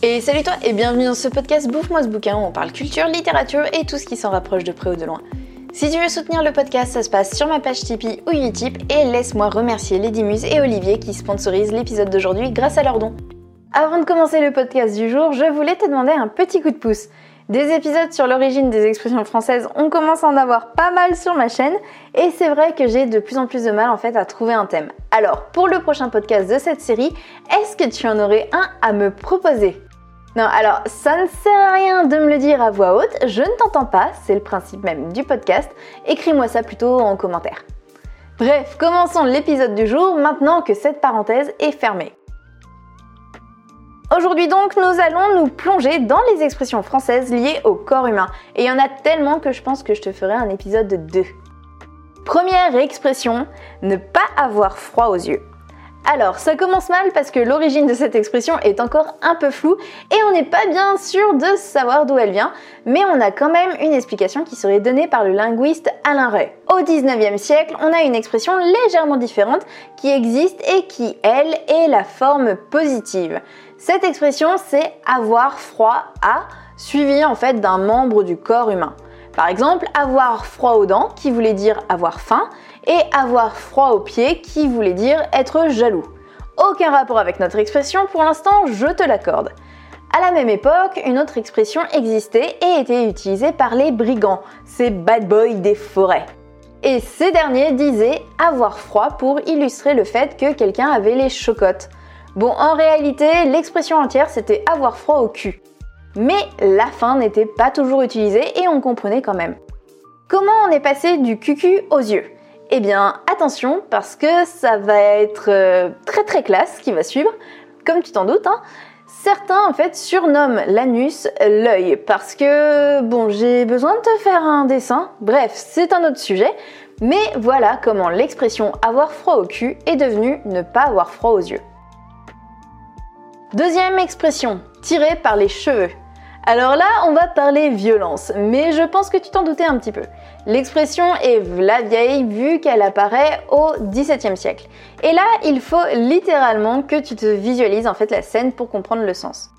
Et salut toi et bienvenue dans ce podcast Bouffe-moi ce bouquin où on parle culture, littérature et tout ce qui s'en rapproche de près ou de loin. Si tu veux soutenir le podcast, ça se passe sur ma page Tipeee ou Utip et laisse-moi remercier Lady Muse et Olivier qui sponsorisent l'épisode d'aujourd'hui grâce à leurs dons. Avant de commencer le podcast du jour, je voulais te demander un petit coup de pouce. Des épisodes sur l'origine des expressions françaises, on commence à en avoir pas mal sur ma chaîne et c'est vrai que j'ai de plus en plus de mal en fait à trouver un thème. Alors, pour le prochain podcast de cette série, est-ce que tu en aurais un à me proposer? Non, alors ça ne sert à rien de me le dire à voix haute, je ne t'entends pas, c'est le principe même du podcast, écris-moi ça plutôt en commentaire. Bref, commençons l'épisode du jour maintenant que cette parenthèse est fermée. Aujourd'hui donc, nous allons nous plonger dans les expressions françaises liées au corps humain. Et il y en a tellement que je pense que je te ferai un épisode de 2. Première expression, ne pas avoir froid aux yeux. Alors, ça commence mal parce que l'origine de cette expression est encore un peu floue et on n'est pas bien sûr de savoir d'où elle vient, mais on a quand même une explication qui serait donnée par le linguiste Alain Ray. Au 19e siècle, on a une expression légèrement différente qui existe et qui, elle, est la forme positive. Cette expression, c'est avoir froid à, suivi en fait d'un membre du corps humain. Par exemple, avoir froid aux dents, qui voulait dire avoir faim, et avoir froid aux pieds qui voulait dire être jaloux. Aucun rapport avec notre expression pour l'instant, je te l'accorde. À la même époque, une autre expression existait et était utilisée par les brigands, ces bad boys des forêts. Et ces derniers disaient avoir froid pour illustrer le fait que quelqu'un avait les chocottes. Bon, en réalité, l'expression entière c'était avoir froid au cul. Mais la fin n'était pas toujours utilisée et on comprenait quand même. Comment on est passé du cucu aux yeux? Eh bien, attention, parce que ça va être euh, très très classe qui va suivre, comme tu t'en doutes. Hein. Certains en fait surnomment l'anus l'œil parce que bon j'ai besoin de te faire un dessin, bref c'est un autre sujet, mais voilà comment l'expression avoir froid au cul est devenue ne pas avoir froid aux yeux. Deuxième expression, tirer par les cheveux. Alors là, on va parler violence, mais je pense que tu t'en doutais un petit peu. L'expression est la vieille vu qu'elle apparaît au XVIIe siècle. Et là, il faut littéralement que tu te visualises en fait la scène pour comprendre le sens.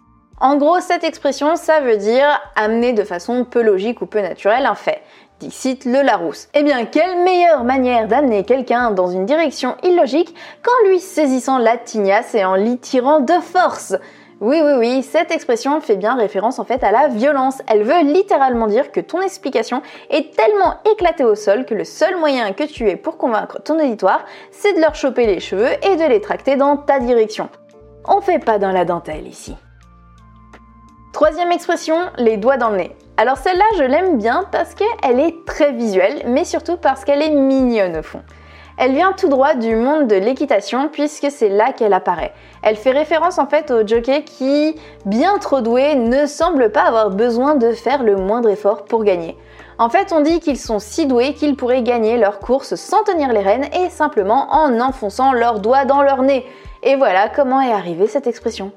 En gros, cette expression, ça veut dire amener de façon peu logique ou peu naturelle un fait. Dixit le Larousse. Eh bien, quelle meilleure manière d'amener quelqu'un dans une direction illogique qu'en lui saisissant la tignasse et en l'y tirant de force? Oui, oui, oui, cette expression fait bien référence en fait à la violence. Elle veut littéralement dire que ton explication est tellement éclatée au sol que le seul moyen que tu aies pour convaincre ton auditoire, c'est de leur choper les cheveux et de les tracter dans ta direction. On fait pas dans la dentelle ici. Troisième expression, les doigts dans le nez. Alors celle-là, je l'aime bien parce qu'elle est très visuelle, mais surtout parce qu'elle est mignonne au fond. Elle vient tout droit du monde de l'équitation puisque c'est là qu'elle apparaît. Elle fait référence en fait aux jockeys qui, bien trop doués, ne semblent pas avoir besoin de faire le moindre effort pour gagner. En fait, on dit qu'ils sont si doués qu'ils pourraient gagner leur course sans tenir les rênes et simplement en enfonçant leurs doigts dans leur nez. Et voilà comment est arrivée cette expression.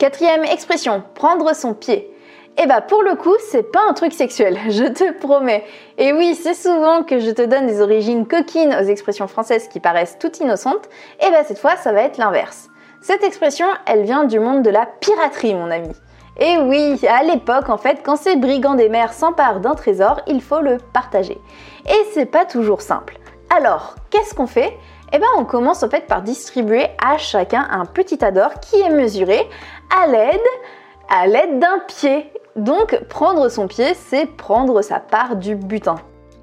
Quatrième expression, prendre son pied. Et eh bah pour le coup, c'est pas un truc sexuel, je te promets. Et oui, c'est souvent que je te donne des origines coquines aux expressions françaises qui paraissent toutes innocentes, et bah cette fois, ça va être l'inverse. Cette expression, elle vient du monde de la piraterie, mon ami. Et oui, à l'époque, en fait, quand ces brigands des mers s'emparent d'un trésor, il faut le partager. Et c'est pas toujours simple. Alors, qu'est-ce qu'on fait? Eh bien, on commence en fait par distribuer à chacun un petit ador qui est mesuré à l'aide à l'aide d'un pied. Donc prendre son pied, c'est prendre sa part du butin.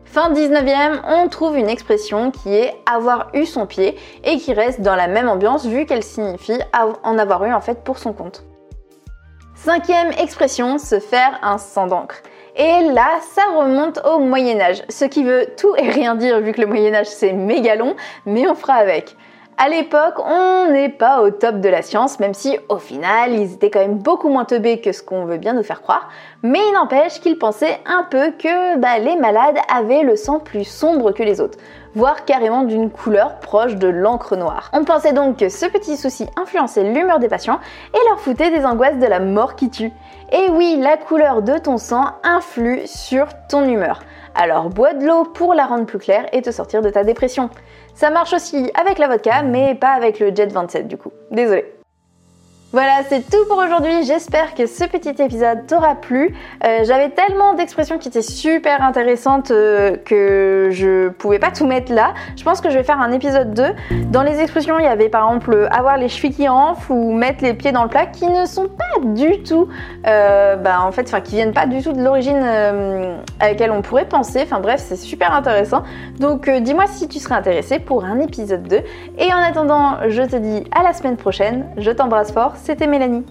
Fin 19e, on trouve une expression qui est avoir eu son pied et qui reste dans la même ambiance vu qu'elle signifie en avoir eu en fait pour son compte. Cinquième expression, se faire un sang d'encre. Et là, ça remonte au Moyen Âge, ce qui veut tout et rien dire vu que le Moyen Âge c'est méga long, mais on fera avec. À l'époque, on n'est pas au top de la science, même si au final, ils étaient quand même beaucoup moins teubés que ce qu'on veut bien nous faire croire. Mais il n'empêche qu'ils pensaient un peu que bah, les malades avaient le sang plus sombre que les autres, voire carrément d'une couleur proche de l'encre noire. On pensait donc que ce petit souci influençait l'humeur des patients et leur foutait des angoisses de la mort qui tue. Et oui, la couleur de ton sang influe sur ton humeur. Alors bois de l'eau pour la rendre plus claire et te sortir de ta dépression. Ça marche aussi avec la vodka, mais pas avec le Jet 27 du coup. Désolé. Voilà, c'est tout pour aujourd'hui. J'espère que ce petit épisode t'aura plu. Euh, j'avais tellement d'expressions qui étaient super intéressantes euh, que je pouvais pas tout mettre là. Je pense que je vais faire un épisode 2. Dans les expressions, il y avait par exemple avoir les chevilles qui enflent ou mettre les pieds dans le plat qui ne sont pas du tout, euh, bah, en fait, enfin qui viennent pas du tout de l'origine à laquelle on pourrait penser. Enfin bref, c'est super intéressant. Donc dis-moi si tu serais intéressé pour un épisode 2. Et en attendant, je te dis à la semaine prochaine. Je t'embrasse fort c'était Mélanie.